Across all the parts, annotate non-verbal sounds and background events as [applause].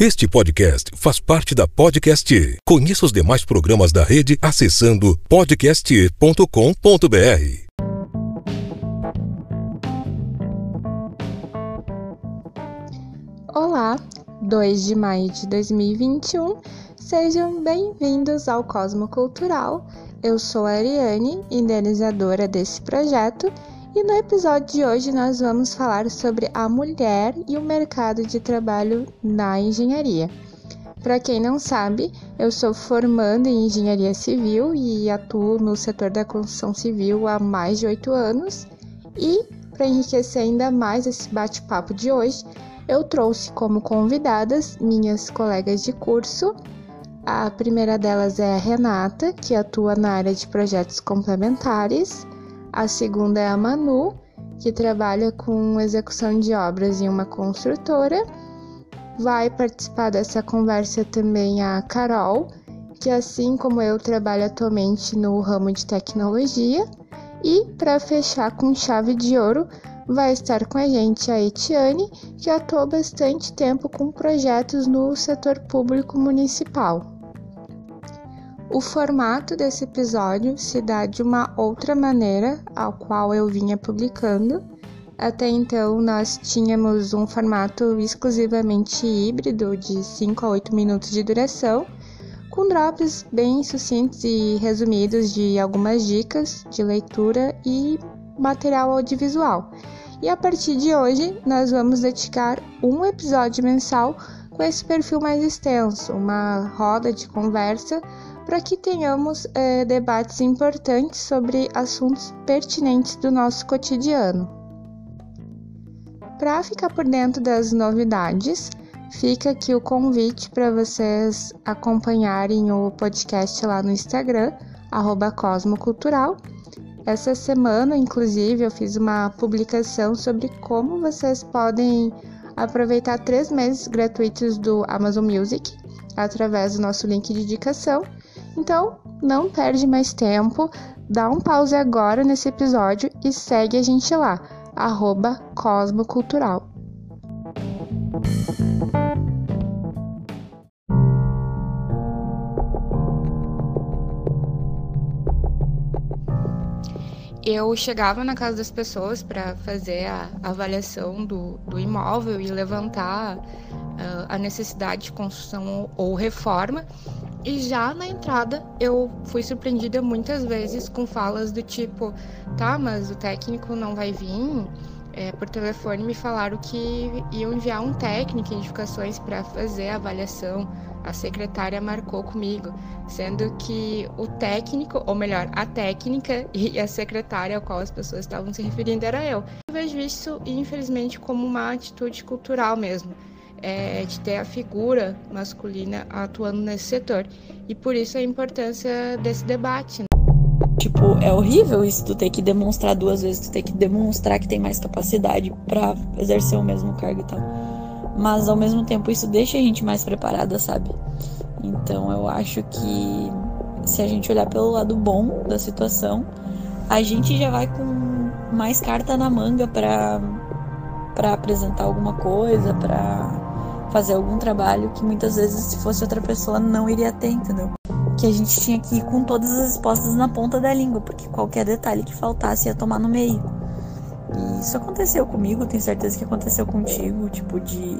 Este podcast faz parte da Podcast. Conheça os demais programas da rede acessando podcast.com.br. Olá, 2 de maio de 2021. Sejam bem-vindos ao Cosmo Cultural. Eu sou a Ariane, idealizadora desse projeto e no episódio de hoje nós vamos falar sobre a mulher e o mercado de trabalho na engenharia. Para quem não sabe, eu sou formanda em engenharia civil e atuo no setor da construção civil há mais de oito anos. E para enriquecer ainda mais esse bate-papo de hoje, eu trouxe como convidadas minhas colegas de curso. A primeira delas é a Renata, que atua na área de projetos complementares. A segunda é a Manu, que trabalha com execução de obras em uma construtora. Vai participar dessa conversa também a Carol, que assim como eu trabalha atualmente no ramo de tecnologia. E para fechar com chave de ouro, vai estar com a gente a Etiane, que atuou bastante tempo com projetos no setor público municipal. O formato desse episódio se dá de uma outra maneira ao qual eu vinha publicando. Até então, nós tínhamos um formato exclusivamente híbrido, de 5 a 8 minutos de duração, com drops bem sucintos e resumidos de algumas dicas de leitura e material audiovisual. E a partir de hoje, nós vamos dedicar um episódio mensal com esse perfil mais extenso, uma roda de conversa para que tenhamos é, debates importantes sobre assuntos pertinentes do nosso cotidiano. Para ficar por dentro das novidades, fica aqui o convite para vocês acompanharem o podcast lá no Instagram, Cosmocultural. Essa semana, inclusive, eu fiz uma publicação sobre como vocês podem aproveitar três meses gratuitos do Amazon Music através do nosso link de indicação então, não perde mais tempo, dá um pause agora nesse episódio e segue a gente lá, arroba Cosmocultural. eu chegava na casa das pessoas para fazer a avaliação do, do imóvel e levantar uh, a necessidade de construção ou reforma. E já na entrada eu fui surpreendida muitas vezes com falas do tipo: tá, mas o técnico não vai vir. É, por telefone me falaram que iam enviar um técnico em edificações para fazer a avaliação. A secretária marcou comigo, sendo que o técnico, ou melhor, a técnica e a secretária ao qual as pessoas estavam se referindo era eu. Eu vejo isso, infelizmente, como uma atitude cultural mesmo é, de ter a figura masculina atuando nesse setor. E por isso a importância desse debate. Né? Tipo, é horrível isso, tu ter que demonstrar duas vezes, tu ter que demonstrar que tem mais capacidade para exercer o mesmo cargo e tal. Mas ao mesmo tempo isso deixa a gente mais preparada, sabe? Então eu acho que se a gente olhar pelo lado bom da situação, a gente já vai com mais carta na manga para para apresentar alguma coisa, para fazer algum trabalho que muitas vezes, se fosse outra pessoa, não iria ter, entendeu? Que a gente tinha que ir com todas as respostas na ponta da língua, porque qualquer detalhe que faltasse ia tomar no meio. E isso aconteceu comigo, tenho certeza que aconteceu contigo, tipo, de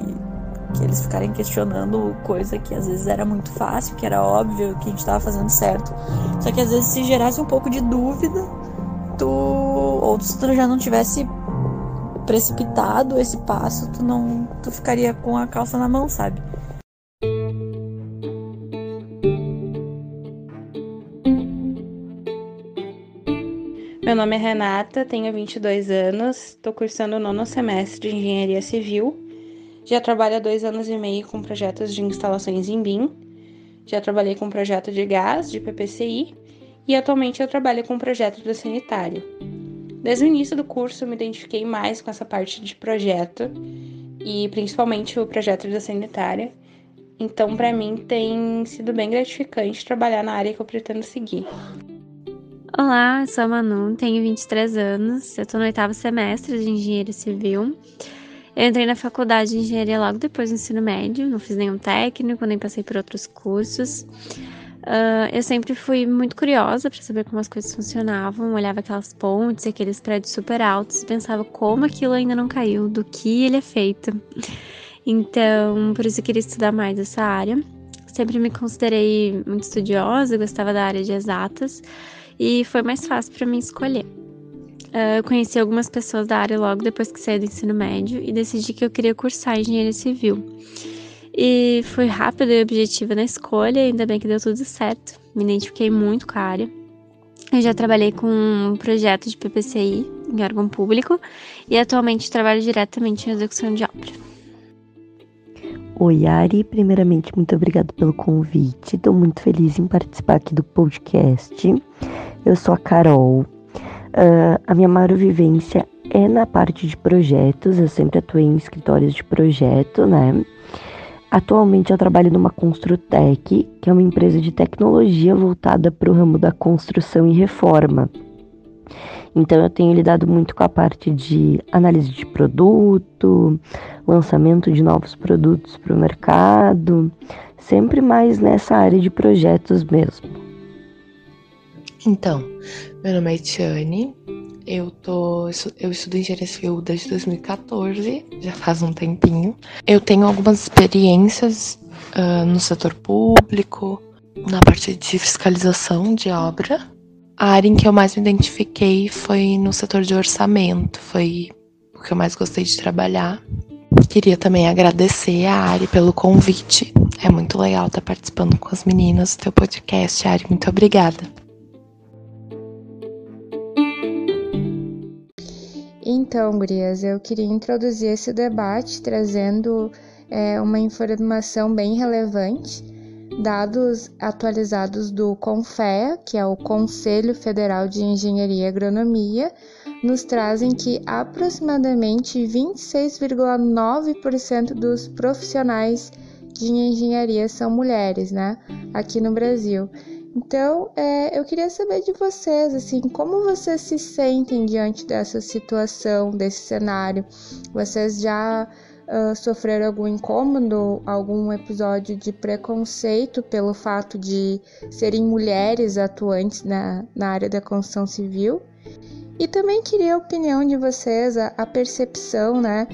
que eles ficarem questionando coisa que às vezes era muito fácil, que era óbvio que a gente estava fazendo certo. Só que às vezes se gerasse um pouco de dúvida, tu ou se tu já não tivesse precipitado esse passo, tu não tu ficaria com a calça na mão, sabe? Meu nome é Renata, tenho 22 anos, estou cursando o nono semestre de Engenharia Civil. Já trabalho há dois anos e meio com projetos de instalações em BIM. Já trabalhei com projeto de gás, de PPCI, e atualmente eu trabalho com projeto do sanitário. Desde o início do curso, me identifiquei mais com essa parte de projeto e principalmente o projeto da sanitária. Então, para mim, tem sido bem gratificante trabalhar na área que eu pretendo seguir. Olá, eu sou a Manu, tenho 23 anos, eu estou no oitavo semestre de Engenharia Civil. Eu entrei na faculdade de engenharia logo depois do ensino médio, não fiz nenhum técnico, nem passei por outros cursos. Uh, eu sempre fui muito curiosa para saber como as coisas funcionavam, olhava aquelas pontes, aqueles prédios super altos pensava como aquilo ainda não caiu, do que ele é feito. Então, por isso eu queria estudar mais essa área. Sempre me considerei muito estudiosa, gostava da área de exatas e foi mais fácil para mim escolher. Uh, conheci algumas pessoas da área logo depois que saí do ensino médio e decidi que eu queria cursar engenharia civil. E fui rápida e objetiva na escolha, ainda bem que deu tudo certo. Me identifiquei muito com a área. Eu já trabalhei com um projeto de PPCI em órgão público e atualmente trabalho diretamente em execução de obra. Oi, Ari. Primeiramente, muito obrigada pelo convite. Estou muito feliz em participar aqui do podcast. Eu sou a Carol. Uh, a minha maior vivência é na parte de projetos. Eu sempre atuei em escritórios de projeto, né? Atualmente eu trabalho numa Construtec, que é uma empresa de tecnologia voltada para o ramo da construção e reforma. Então eu tenho lidado muito com a parte de análise de produto, lançamento de novos produtos para o mercado, sempre mais nessa área de projetos mesmo. Então, meu nome é Tiane, eu tô. Eu estudo engenharia civil desde 2014, já faz um tempinho. Eu tenho algumas experiências uh, no setor público, na parte de fiscalização de obra. A área em que eu mais me identifiquei foi no setor de orçamento, foi o que eu mais gostei de trabalhar. Queria também agradecer a Ari pelo convite. É muito legal estar participando com as meninas do teu podcast, Ari. Muito obrigada. Então, Gurias, eu queria introduzir esse debate trazendo é, uma informação bem relevante. Dados atualizados do CONFEA, que é o Conselho Federal de Engenharia e Agronomia, nos trazem que aproximadamente 26,9% dos profissionais de engenharia são mulheres, né? Aqui no Brasil. Então, é, eu queria saber de vocês, assim, como vocês se sentem diante dessa situação, desse cenário? Vocês já uh, sofreram algum incômodo, algum episódio de preconceito pelo fato de serem mulheres atuantes na, na área da construção civil? E também queria a opinião de vocês, a, a percepção, né?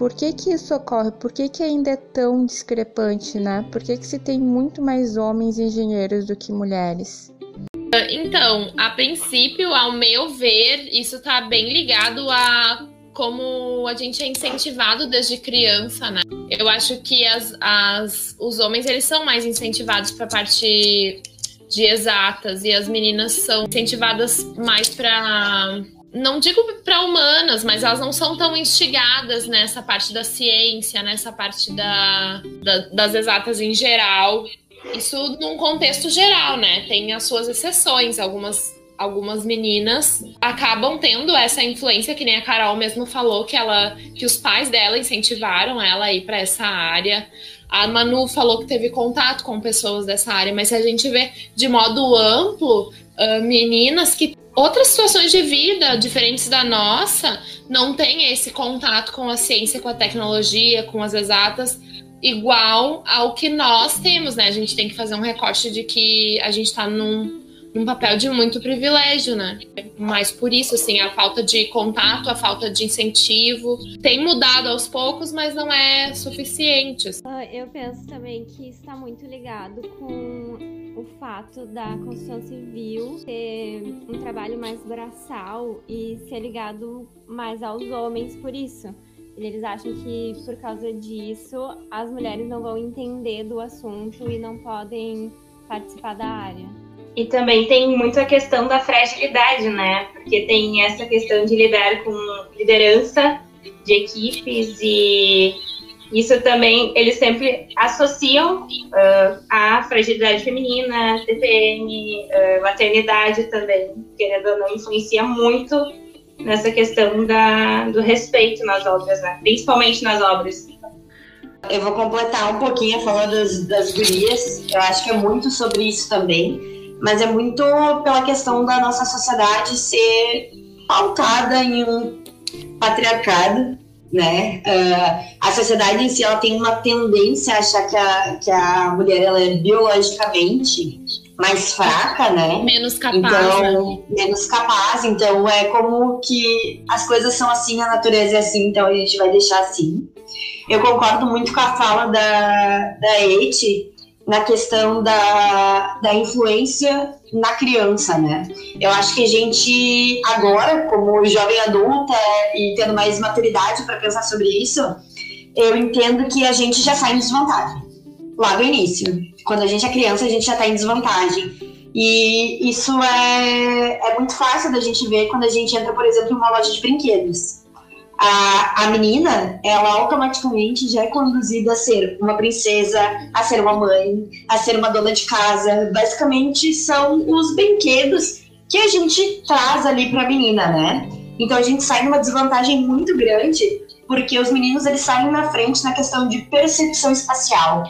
Por que, que isso ocorre? Por que, que ainda é tão discrepante, né? Por que, que se tem muito mais homens engenheiros do que mulheres? Então, a princípio, ao meu ver, isso está bem ligado a como a gente é incentivado desde criança, né? Eu acho que as, as, os homens eles são mais incentivados para a parte de exatas e as meninas são incentivadas mais para não digo para humanas, mas elas não são tão instigadas nessa parte da ciência, nessa parte da, da, das exatas em geral. Isso num contexto geral, né? Tem as suas exceções. Algumas, algumas meninas acabam tendo essa influência, que nem a Carol mesmo falou, que ela que os pais dela incentivaram ela a ir para essa área. A Manu falou que teve contato com pessoas dessa área, mas se a gente vê de modo amplo, uh, meninas que outras situações de vida diferentes da nossa não têm esse contato com a ciência, com a tecnologia, com as exatas, igual ao que nós temos, né? A gente tem que fazer um recorte de que a gente está num, num papel de muito privilégio, né? Mas por isso, assim, a falta de contato, a falta de incentivo tem mudado aos poucos, mas não é suficiente. Ah, eu penso também que está muito ligado com o fato da construção civil ser um trabalho mais braçal e ser ligado mais aos homens por isso. Eles acham que por causa disso as mulheres não vão entender do assunto e não podem participar da área. E também tem muito a questão da fragilidade, né? Porque tem essa questão de lidar com liderança de equipes e isso também eles sempre associam uh, a fragilidade feminina, TPM, uh, maternidade também, querendo ou não, influencia muito nessa questão da, do respeito nas obras, né? principalmente nas obras. Eu vou completar um pouquinho a fala das, das gurias, eu acho que é muito sobre isso também, mas é muito pela questão da nossa sociedade ser pautada em um patriarcado né? Uh, a sociedade em si ela tem uma tendência a achar que a, que a mulher ela é biologicamente mais fraca, né? Menos capaz. Então, né? menos capaz. Então, é como que as coisas são assim, a natureza é assim, então a gente vai deixar assim. Eu concordo muito com a fala da, da Eti na questão da, da influência na criança, né? Eu acho que a gente, agora, como jovem adulta e tendo mais maturidade para pensar sobre isso, eu entendo que a gente já sai em desvantagem lá do início. Quando a gente é criança, a gente já está em desvantagem. E isso é, é muito fácil da gente ver quando a gente entra, por exemplo, em uma loja de brinquedos. A, a menina, ela automaticamente já é conduzida a ser uma princesa, a ser uma mãe, a ser uma dona de casa. Basicamente, são os brinquedos que a gente traz ali para a menina, né? Então a gente sai numa desvantagem muito grande, porque os meninos eles saem na frente na questão de percepção espacial.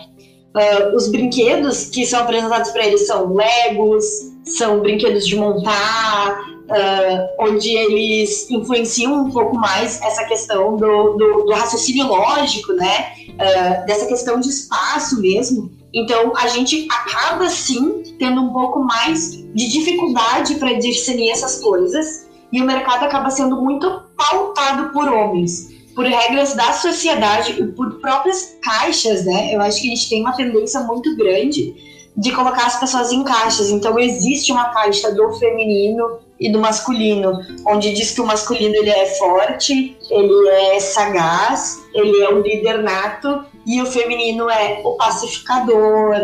Uh, os brinquedos que são apresentados para eles são Legos, são brinquedos de montar, uh, onde eles influenciam um pouco mais essa questão do, do, do raciocínio lógico, né? Uh, dessa questão de espaço mesmo. Então a gente acaba sim tendo um pouco mais de dificuldade para discernir essas coisas e o mercado acaba sendo muito pautado por homens por regras da sociedade e por próprias caixas, né? Eu acho que a gente tem uma tendência muito grande de colocar as pessoas em caixas. Então existe uma caixa do feminino e do masculino, onde diz que o masculino ele é forte, ele é sagaz, ele é um líder nato e o feminino é o pacificador,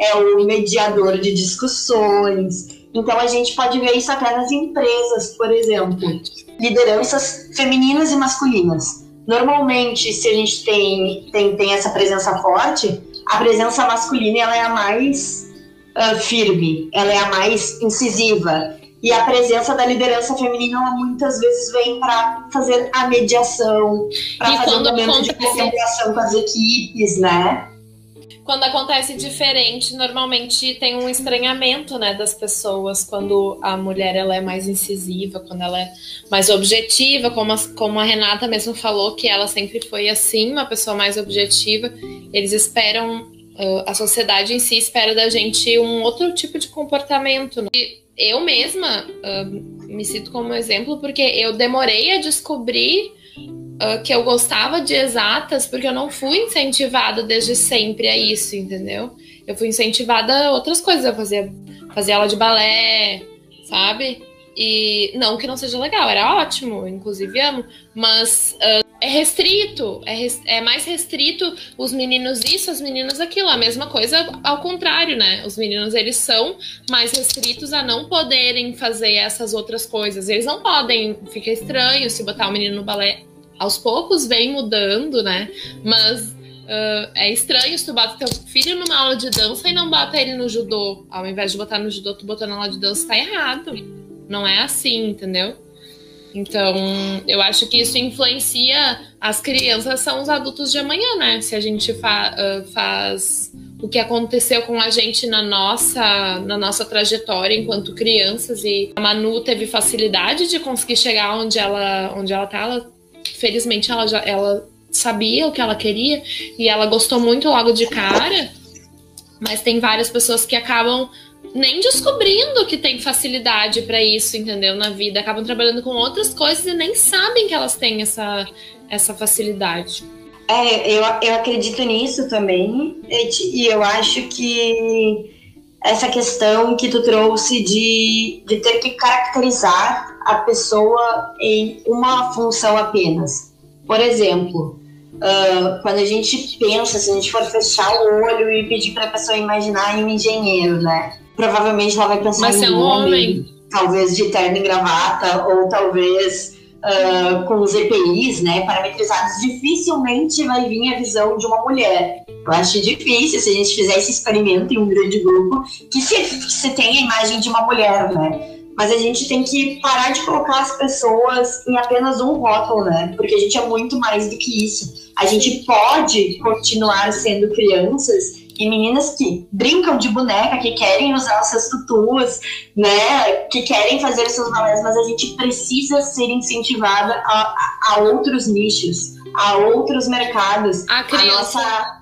é o mediador de discussões. Então a gente pode ver isso até nas empresas, por exemplo, lideranças femininas e masculinas. Normalmente, se a gente tem, tem, tem essa presença forte, a presença masculina ela é a mais uh, firme, ela é a mais incisiva. E a presença da liderança feminina ela muitas vezes vem para fazer a mediação, para fazer um momento de concentração com as equipes, né? quando acontece diferente, normalmente tem um estranhamento, né, das pessoas quando a mulher ela é mais incisiva, quando ela é mais objetiva, como a, como a Renata mesmo falou que ela sempre foi assim, uma pessoa mais objetiva. Eles esperam a sociedade em si espera da gente um outro tipo de comportamento. Né? Eu mesma uh, me cito como exemplo porque eu demorei a descobrir uh, que eu gostava de exatas porque eu não fui incentivada desde sempre a isso, entendeu? Eu fui incentivada a outras coisas, eu fazia, fazia aula de balé, sabe? E não que não seja legal, era ótimo, inclusive amo, mas uh, é restrito, é, res, é, mais restrito os meninos isso, as meninas aquilo. A mesma coisa ao contrário, né? Os meninos eles são mais restritos a não poderem fazer essas outras coisas. Eles não podem, fica estranho se botar o menino no balé aos poucos vem mudando, né? Mas uh, é estranho se tu bota teu filho numa aula de dança e não bota ele no judô. Ao invés de botar no judô, tu botou na aula de dança, tá errado. Não é assim, entendeu? Então, eu acho que isso influencia. As crianças são os adultos de amanhã, né? Se a gente fa faz o que aconteceu com a gente na nossa, na nossa trajetória enquanto crianças e a Manu teve facilidade de conseguir chegar onde ela, onde ela tá. Ela felizmente ela já ela sabia o que ela queria e ela gostou muito logo de cara. Mas tem várias pessoas que acabam nem descobrindo que tem facilidade para isso, entendeu? Na vida, acabam trabalhando com outras coisas e nem sabem que elas têm essa, essa facilidade. É, eu, eu acredito nisso também, e eu acho que essa questão que tu trouxe de, de ter que caracterizar a pessoa em uma função apenas. Por exemplo, uh, quando a gente pensa, se a gente for fechar o olho e pedir para a pessoa imaginar um engenheiro, né? Provavelmente ela vai pensar Mas em um homem, homem, talvez de terno e gravata, ou talvez uh, com os EPIs, né, parametrizados. Dificilmente vai vir a visão de uma mulher. Eu acho difícil se a gente fizer esse experimento em um grande grupo que se, se tenha a imagem de uma mulher, né? mas a gente tem que parar de colocar as pessoas em apenas um rótulo, né? Porque a gente é muito mais do que isso. A gente pode continuar sendo crianças e meninas que brincam de boneca, que querem usar os seus tutus, né, que querem fazer seus balés, mas a gente precisa ser incentivada a, a, outros nichos, a outros mercados. A, a nossa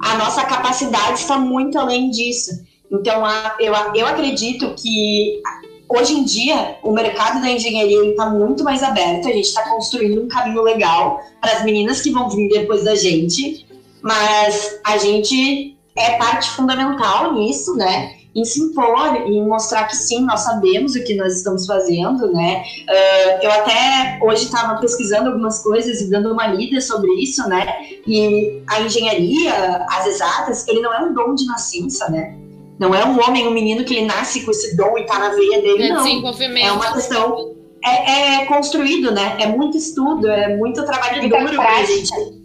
a nossa capacidade está muito além disso. Então, a, eu, eu acredito que hoje em dia o mercado da engenharia está muito mais aberto. A gente está construindo um caminho legal para as meninas que vão vir depois da gente, mas a gente é parte fundamental nisso, né? Em se impor e mostrar que sim, nós sabemos o que nós estamos fazendo, né? Uh, eu até hoje estava pesquisando algumas coisas e dando uma lida sobre isso, né? E a engenharia, as exatas, ele não é um dom de nascença, né? Não é um homem, um menino que ele nasce com esse dom e tá na veia dele, é não. Desenvolvimento. É uma questão. É, é, construído, né? É muito estudo, é muito trabalho Muita duro pra prática. gente.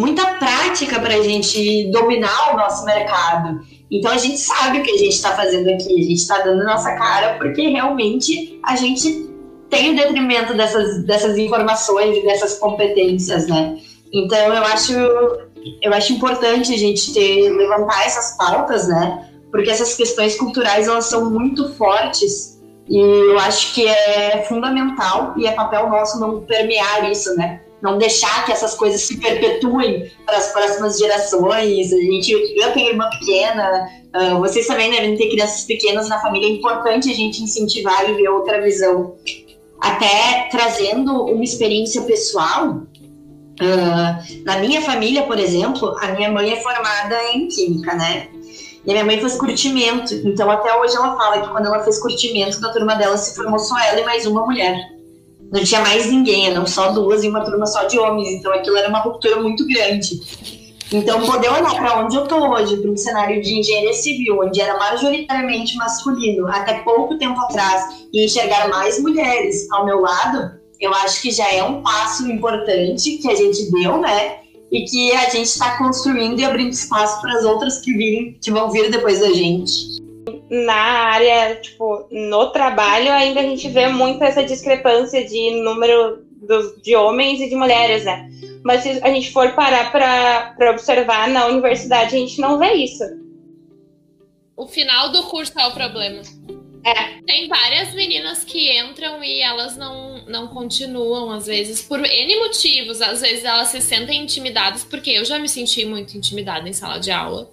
Muita prática pra gente dominar o nosso mercado. Então a gente sabe o que a gente está fazendo aqui, a gente está dando nossa cara porque realmente a gente tem o detrimento dessas, dessas informações e dessas competências, né? Então eu acho, eu acho importante a gente ter, levantar essas pautas, né? Porque essas questões culturais elas são muito fortes e eu acho que é fundamental e é papel nosso não permear isso, né? Não deixar que essas coisas se perpetuem para as próximas gerações. A gente, eu tenho irmã pequena, uh, vocês também devem ter crianças pequenas na família. É importante a gente incentivar e ver outra visão. Até trazendo uma experiência pessoal, Uh, na minha família, por exemplo, a minha mãe é formada em química, né? E a minha mãe fez curtimento. Então, até hoje ela fala que quando ela fez curtimento, na turma dela se formou só ela e mais uma mulher. Não tinha mais ninguém, eram só duas e uma turma só de homens. Então, aquilo era uma ruptura muito grande. Então, poder olhar para onde eu tô hoje, para um cenário de engenharia civil, onde era majoritariamente masculino, até pouco tempo atrás, e enxergar mais mulheres ao meu lado, eu acho que já é um passo importante que a gente deu, né? E que a gente está construindo e abrindo espaço para as outras que, virem, que vão vir depois da gente. Na área, tipo, no trabalho, ainda a gente vê muito essa discrepância de número dos, de homens e de mulheres, né? Mas se a gente for parar para observar na universidade, a gente não vê isso. O final do curso é o problema. É. Tem várias meninas que entram e elas não, não continuam, às vezes, por N motivos. Às vezes elas se sentem intimidadas, porque eu já me senti muito intimidada em sala de aula.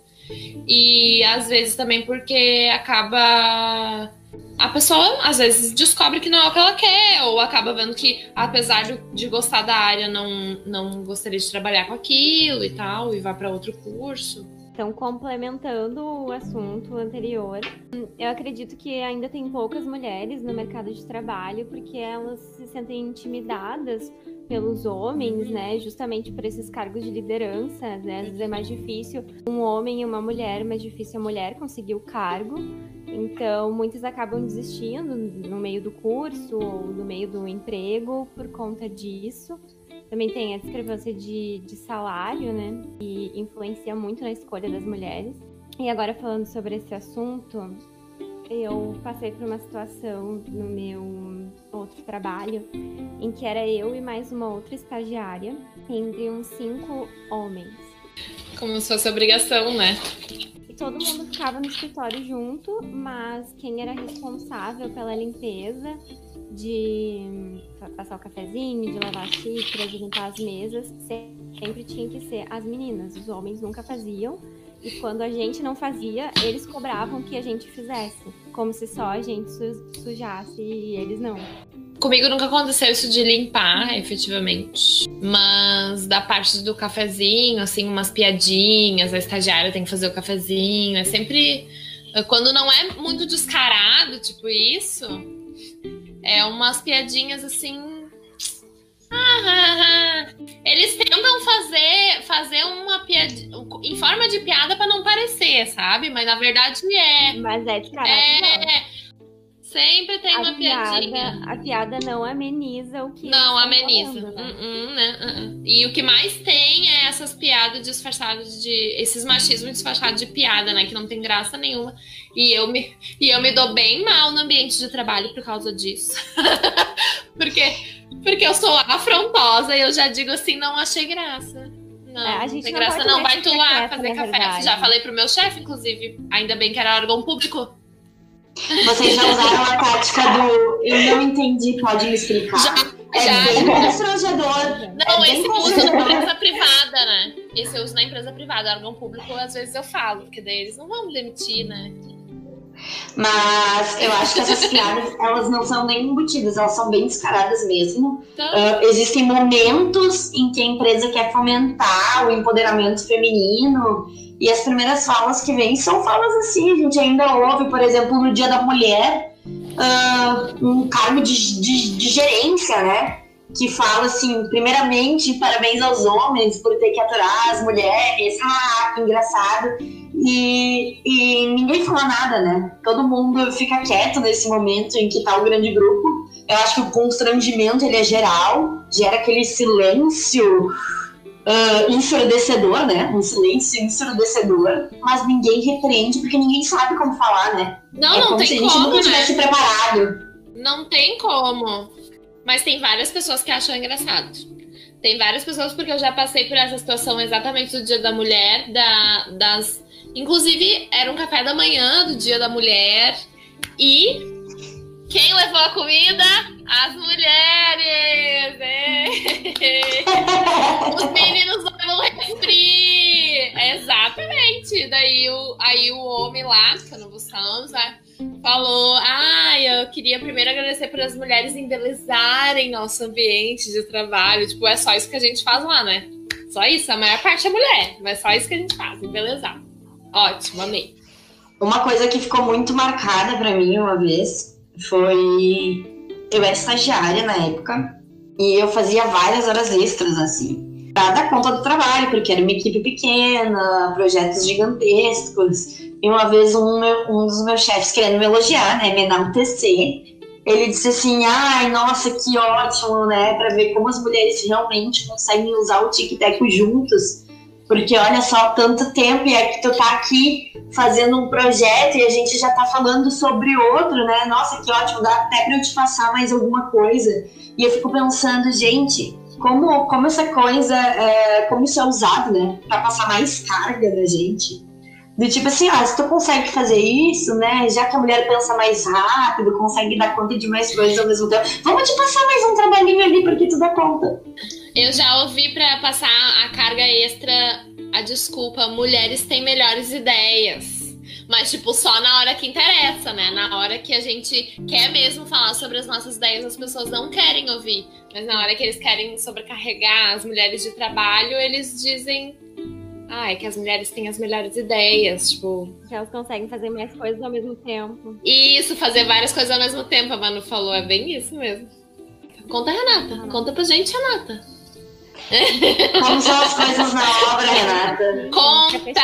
E às vezes também porque acaba. A pessoa às vezes descobre que não é o que ela quer, ou acaba vendo que, apesar de- gostar da área, não, não gostaria de trabalhar com aquilo e tal, e vai para outro curso. Então, complementando o assunto anterior, eu acredito que ainda tem poucas mulheres no mercado de trabalho porque elas se sentem intimidadas pelos homens, né? Justamente por esses cargos de liderança, né? Às vezes é mais difícil um homem e uma mulher, mais difícil a mulher conseguir o cargo. Então, muitas acabam desistindo no meio do curso ou no meio do emprego por conta disso. Também tem a discrepância de, de salário, né? Que influencia muito na escolha das mulheres. E agora, falando sobre esse assunto, eu passei por uma situação no meu outro trabalho em que era eu e mais uma outra estagiária, entre uns cinco homens. Como se fosse obrigação, né? E todo mundo ficava no escritório junto, mas quem era responsável pela limpeza, de fa- passar o cafezinho, de lavar as xícaras, de limpar as mesas, se- sempre tinha que ser as meninas. Os homens nunca faziam. E quando a gente não fazia, eles cobravam que a gente fizesse. Como se só a gente su- sujasse e eles não. Comigo nunca aconteceu isso de limpar, efetivamente. Mas da parte do cafezinho, assim, umas piadinhas, a estagiária tem que fazer o cafezinho. É sempre. Quando não é muito descarado, tipo isso, é umas piadinhas assim. Ah, ah, ah. Eles tentam fazer, fazer piada em forma de piada pra não parecer, sabe? Mas na verdade é. Mas é descarado. É. Sempre tem uma a piada, piadinha. a piada não ameniza o que Não, estão ameniza. falando, né? Uh-uh, né? Uh-uh. E o que mais tem é essas piadas disfarçadas de. Esses machismos disfarçados de piada, né? Que não tem graça nenhuma. E eu me, e eu me dou bem mal no ambiente de trabalho por causa disso. [laughs] porque, porque eu sou afrontosa e eu já digo assim, não achei graça. Não, É, a não gente tem não graça não. Vai tu lá quieta, fazer café. verdade. Já falei pro meu chefe, inclusive. Ainda bem que era órgão público. Vocês já usaram a tática do eu não entendi, pode me explicar? Já, é já. bem constrangedor. Não, é bem esse eu uso na empresa privada, né? Esse eu uso na empresa privada. Órgão público, às vezes eu falo, porque daí eles não vão me demitir, né? Mas eu acho que essas piadas, [laughs] elas não são nem embutidas, elas são bem descaradas mesmo. Então, Ah, existem momentos em que a empresa quer fomentar o empoderamento feminino e as primeiras falas que vêm são falas assim. A gente ainda ouve, por exemplo, no Dia da Mulher, ah, um cargo de, de, de gerência, né? Que fala assim, primeiramente, parabéns aos homens por ter que aturar as mulheres, ah, que engraçado. E, e ninguém fala nada, né? Todo mundo fica quieto nesse momento em que tá o grande grupo. Eu acho que o constrangimento ele é geral, gera aquele silêncio ah, ensurdecedor, né? Um silêncio ensurdecedor, mas ninguém repreende porque ninguém sabe como falar, né? não, é não como se tem a gente como, nunca né? tivesse preparado. Não tem como. Mas tem várias pessoas que acham engraçado. Tem várias pessoas, porque eu já passei por essa situação exatamente do Dia da Mulher, da, das. Inclusive, era um café da manhã do Dia da Mulher. E quem levou a comida? As mulheres! Os meninos levam refri! Exatamente! Daí o, aí o homem lá, que eu não vou né? Falou: Ah, eu queria primeiro agradecer por as mulheres embelezarem nosso ambiente de trabalho. Tipo, é só isso que a gente faz lá, né? Só isso, a maior parte é mulher, mas só isso que a gente faz, embelezar. Ótimo, amei. Uma coisa que ficou muito marcada pra mim uma vez foi. Eu era estagiária na época e eu fazia várias horas extras, assim, pra dar conta do trabalho, porque era uma equipe pequena, projetos gigantescos. E uma vez um, meu- um dos meus chefes querendo me elogiar, né, me enaltecer, ele disse assim: ai, nossa, que ótimo, né, pra ver como as mulheres realmente conseguem usar o tic-tac juntos. Porque olha só, tanto tempo e é que tu tá aqui fazendo um projeto e a gente já tá falando sobre outro, né? Nossa, que ótimo, dá até pra eu te passar mais alguma coisa. E eu fico pensando, gente, como, como essa coisa, é, como isso é usado, né? Pra passar mais carga na gente. Do tipo assim, ah, se tu consegue fazer isso, né? Já que a mulher pensa mais rápido, consegue dar conta de mais coisas ao mesmo tempo, vamos te passar mais um trabalhinho ali porque tu dá conta. Eu já ouvi pra passar a carga extra a desculpa: mulheres têm melhores ideias. Mas, tipo, só na hora que interessa, né? Na hora que a gente quer mesmo falar sobre as nossas ideias, as pessoas não querem ouvir. Mas na hora que eles querem sobrecarregar as mulheres de trabalho, eles dizem. Ah, é que as mulheres têm as melhores ideias. Tipo, Que elas conseguem fazer mais coisas ao mesmo tempo. isso, fazer várias coisas ao mesmo tempo, a Manu falou. É bem isso mesmo. Conta, Renata. Conta pra gente, Renata. Como são as coisas na obra, Renata? Conta!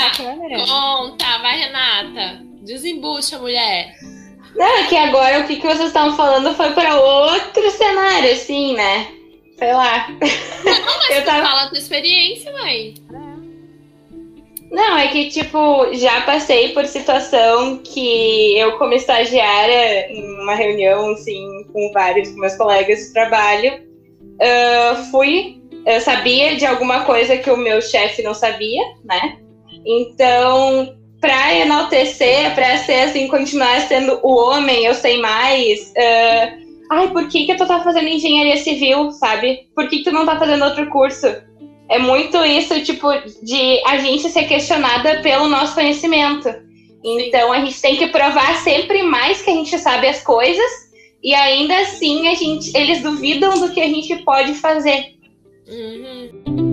Conta! Vai, Renata! Desembucha, mulher! Não, é que agora o que, que vocês estavam falando foi para outro cenário, assim, né? Sei lá. Não, mas Eu tu tava- fala a tua experiência, mãe. Não, é que, tipo, já passei por situação que eu, como estagiária, em uma reunião, assim, com vários meus colegas de trabalho, ah, fui, eu sabia de alguma coisa que o meu chefe não sabia, né? Então, pra enaltecer, pra ser assim, continuar sendo o homem, eu sei mais. ah, Ai, por que, que tu tá fazendo engenharia civil, sabe? Por que, que tu não tá fazendo outro curso? É muito isso, tipo, de a gente ser questionada pelo nosso conhecimento. Então a gente tem que provar sempre mais que a gente sabe as coisas e ainda assim a gente, eles duvidam do que a gente pode fazer. Uhum.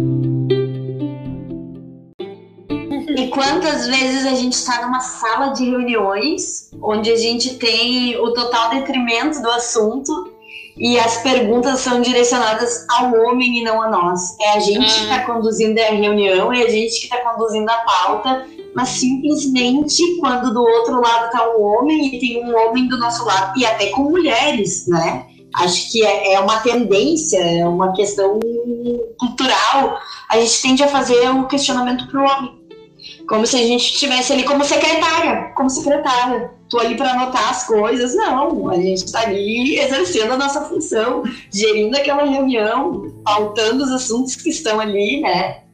E quantas vezes a gente está numa sala de reuniões onde a gente tem o total detrimento do assunto e as perguntas são direcionadas ao homem e não a nós. É a gente que está conduzindo a reunião, é a gente que está conduzindo a pauta, mas simplesmente quando do outro lado está um homem e tem um homem do nosso lado, e até com mulheres, né? Acho que é, é uma tendência, é uma questão cultural. A gente tende a fazer o questionamento pro homem. Como se a gente estivesse ali como secretária, como secretária. Tô ali para anotar as coisas. Não, a gente está ali exercendo a nossa função, gerindo aquela reunião, pautando os assuntos que estão ali, né?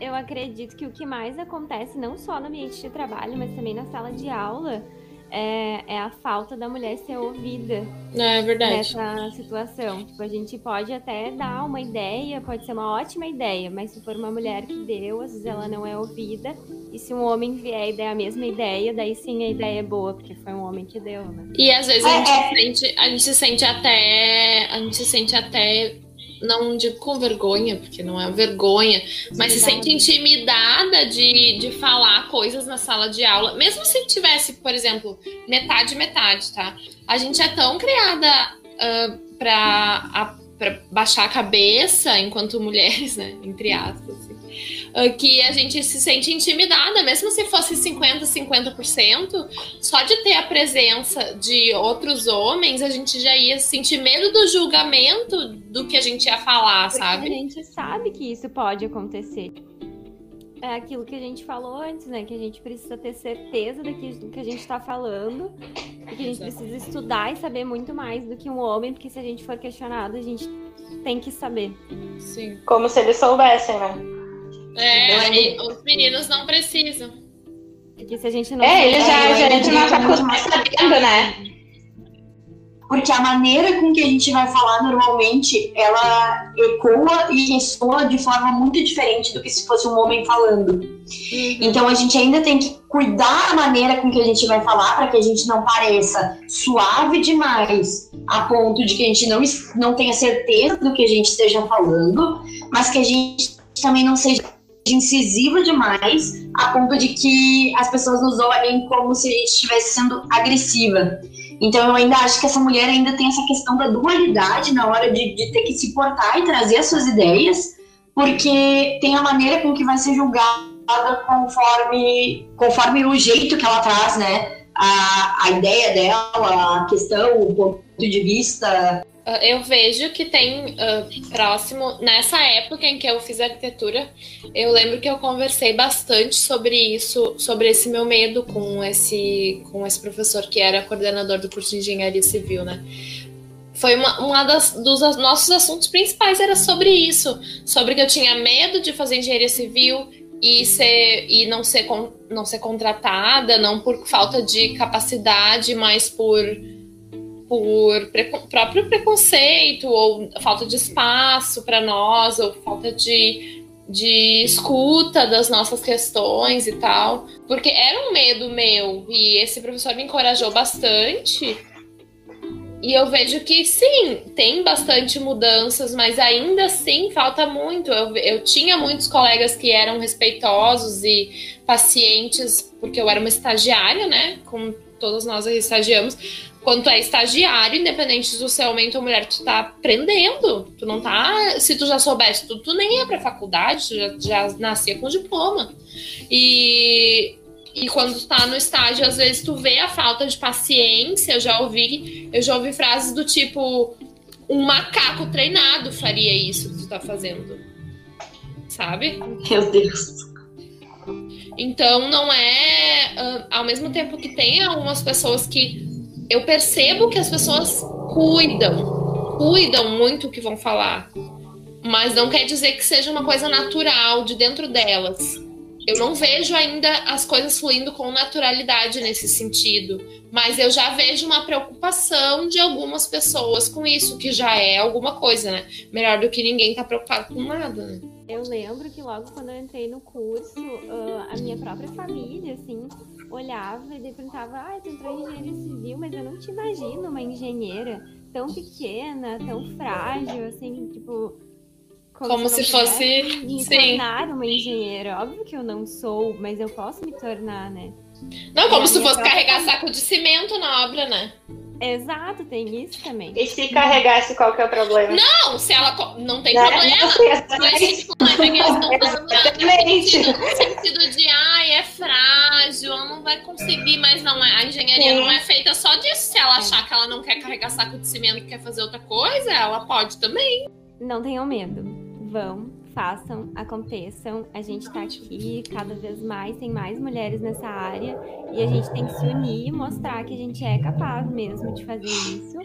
Eu acredito que o que mais acontece, não só no ambiente de trabalho, mas também na sala de aula, é, é, a falta da mulher ser ouvida. É verdade. Nessa situação. Tipo, a gente pode até dar uma ideia, pode ser uma ótima ideia, mas se for uma mulher que deu, às vezes ela não é ouvida. E se um homem vier e der a mesma ideia, daí sim a ideia é boa, porque foi um homem que deu, né? E às vezes a gente, é, é. sente, a gente se sente até. A gente se sente até não digo com vergonha, porque não é vergonha, mas se sente intimidada de, de falar coisas na sala de aula, mesmo se tivesse, por exemplo, metade, metade, tá? A gente é tão criada uh, pra, pra baixar a cabeça enquanto mulheres, né? Entre aspas. Assim que a gente se sente intimidada, mesmo se fosse 50, 50%, só de ter a presença de outros homens, a gente já ia sentir medo do julgamento do que a gente ia falar, Porque sabe? A gente sabe que isso pode acontecer. É aquilo que a gente falou antes, né? Que a gente precisa ter certeza do que, do que a gente está falando e que a gente precisa estudar e saber muito mais do que um homem, porque se a gente for questionado, a gente tem que saber. Sim. Como se eles soubessem, né? É, os meninos não precisam. Porque se a gente não. É, eles já, já entram na faculdade sabendo, né? Porque a maneira com que a gente vai falar normalmente, ela ecoa e ressoa de forma muito diferente do que se fosse um homem falando. Uhum. Então a gente ainda tem que cuidar a maneira com que a gente vai falar para que a gente não pareça suave demais a ponto de que a gente não, não tenha certeza do que a gente esteja falando, mas que a gente também não seja incisiva demais a ponto de que as pessoas nos olhem como se a gente estivesse sendo agressiva. Então eu ainda acho que essa mulher ainda tem essa questão da dualidade na hora de, de ter que se portar e trazer as suas ideias, porque tem a maneira com que vai ser julgada conforme, conforme o jeito que ela traz, né? A, a ideia dela, a questão, o ponto de vista. Ah, eu vejo que tem uh, próximo, nessa época em que eu fiz arquitetura, eu lembro que eu conversei bastante sobre isso, sobre esse meu medo com esse, com esse professor que era coordenador do curso de engenharia civil, né? Foi uma, uma das, dos nossos assuntos principais, era sobre isso, sobre que eu tinha medo de fazer engenharia civil e, ser, e não, ser, não ser contratada, não por falta de capacidade, mas por por próprio preconceito ou falta de espaço para nós ou falta de, de escuta das nossas questões e tal, porque era um medo meu e esse professor me encorajou bastante. E eu vejo que sim, tem bastante mudanças, mas ainda assim falta muito. Eu, eu tinha muitos colegas que eram respeitosos e pacientes, porque eu era uma estagiária, né? Como todos nós estagiamos, quando tu é estagiário, independente do seu homem ou mulher, tu tá aprendendo. Tu não tá. Se tu já soubesse tudo, tu nem ia pra faculdade, tu já, já nascia com diploma. E, e quando tu tá no estágio, às vezes tu vê a falta de paciência. Eu já ouvi, eu já ouvi frases do tipo: um macaco treinado faria isso que tu tá fazendo. Sabe? Meu Deus. Então não é. Ao mesmo tempo que tem algumas pessoas que eu percebo que as pessoas cuidam, cuidam muito o que vão falar, mas não quer dizer que seja uma coisa natural de dentro delas. Eu não vejo ainda as coisas fluindo com naturalidade nesse sentido, mas eu já vejo uma preocupação de algumas pessoas com isso, que já é alguma coisa, né? Melhor do que ninguém estar tá preocupado com nada, né? Eu lembro que logo quando eu entrei no curso, a minha própria família, assim, olhava e perguntava: Ah, tu entrou em engenharia civil, mas eu não te imagino uma engenheira tão pequena, tão frágil, assim, tipo. Como, como se, se fosse. Me tornar uma engenheira. Óbvio que eu não sou, mas eu posso me tornar, né? Não, como se fosse carregar saco de cimento na obra, né? Exato, tem isso também. E se carregasse, qual que é o problema? Não, se ela não tem não, problema. Não, mas tipo, não é que eles estão dando no sentido de ai, é frágil, ela não vai conseguir, mas não é. A engenharia Sim. não é feita só disso. Se ela achar que ela não quer carregar saco de cimento e quer fazer outra coisa, ela pode também. Não tenham medo. Vão, façam, aconteçam. A gente tá aqui cada vez mais, tem mais mulheres nessa área e a gente tem que se unir e mostrar que a gente é capaz mesmo de fazer isso.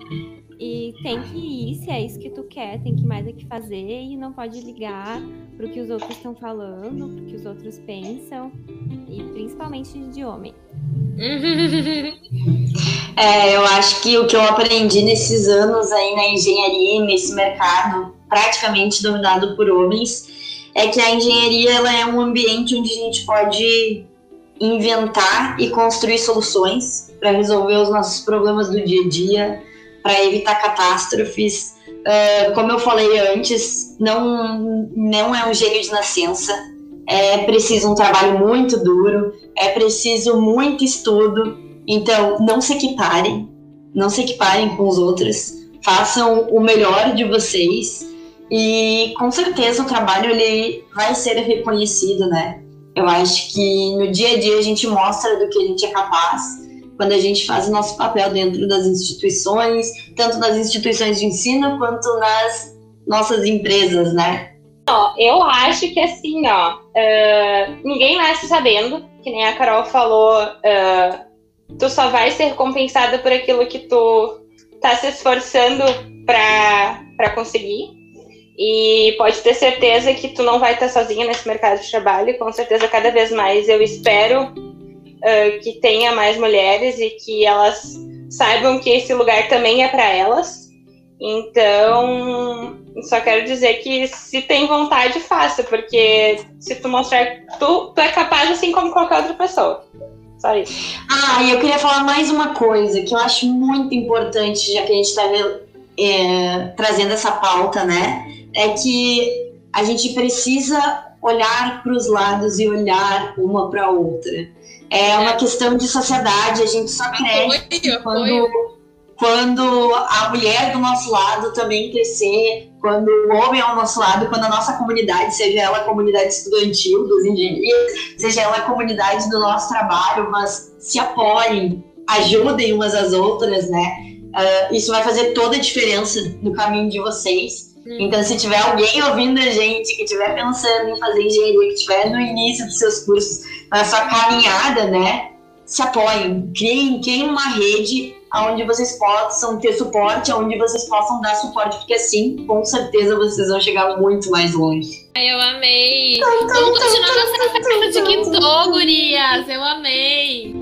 E tem que ir, se é isso que tu quer, tem que mais é que fazer e não pode ligar pro que os outros estão falando, pro que os outros pensam, e principalmente de homem. [laughs] É, eu acho que o que eu aprendi nesses anos aí na engenharia, nesse mercado praticamente dominado por homens, é que a engenharia ela é um ambiente onde a gente pode inventar e construir soluções para resolver os nossos problemas do dia a dia, para evitar catástrofes. Uh, como eu falei antes, não, não é um gênio de nascença. É preciso um trabalho muito duro, é preciso muito estudo. Então, não se equiparem, não se equiparem com os outros, façam o melhor de vocês e com certeza o trabalho ele vai ser reconhecido, né? Eu acho que no dia a dia a gente mostra do que a gente é capaz quando a gente faz o nosso papel dentro das instituições, tanto nas instituições de ensino quanto nas nossas empresas, né? Ó, eu acho que assim, ó, uh, ninguém nasce sabendo, que nem a Carol falou, uh, tu só vai ser recompensada por aquilo que tu tá se esforçando para conseguir. E pode ter certeza que tu não vai estar sozinha nesse mercado de trabalho. Com certeza, cada vez mais eu espero uh, que tenha mais mulheres e que elas saibam que esse lugar também é para elas. Então, só quero dizer que se tem vontade, faça, porque se tu mostrar, tu, tu é capaz assim como qualquer outra pessoa. Só isso. Ah, e eu queria falar mais uma coisa que eu acho muito importante, já que a gente está é, trazendo essa pauta, né? É que a gente precisa olhar para os lados e olhar uma para outra. É uma questão de sociedade, a gente só cresce quando, quando a mulher do nosso lado também crescer, quando o homem ao nosso lado, quando a nossa comunidade, seja ela a comunidade estudantil dos engenheiros, seja ela a comunidade do nosso trabalho, mas se apoiem, ajudem umas às outras, né? Uh, isso vai fazer toda a diferença no caminho de vocês. Então, se tiver alguém ouvindo a gente que estiver pensando em fazer engenharia, que estiver no início dos seus cursos, na sua caminhada, né? Se apoiem, criem, criem uma rede onde vocês possam ter suporte, onde vocês possam dar suporte, porque assim, com certeza vocês vão chegar muito mais longe. Eu amei! Vamos continuar nossa de quinto, gurias! Eu amei!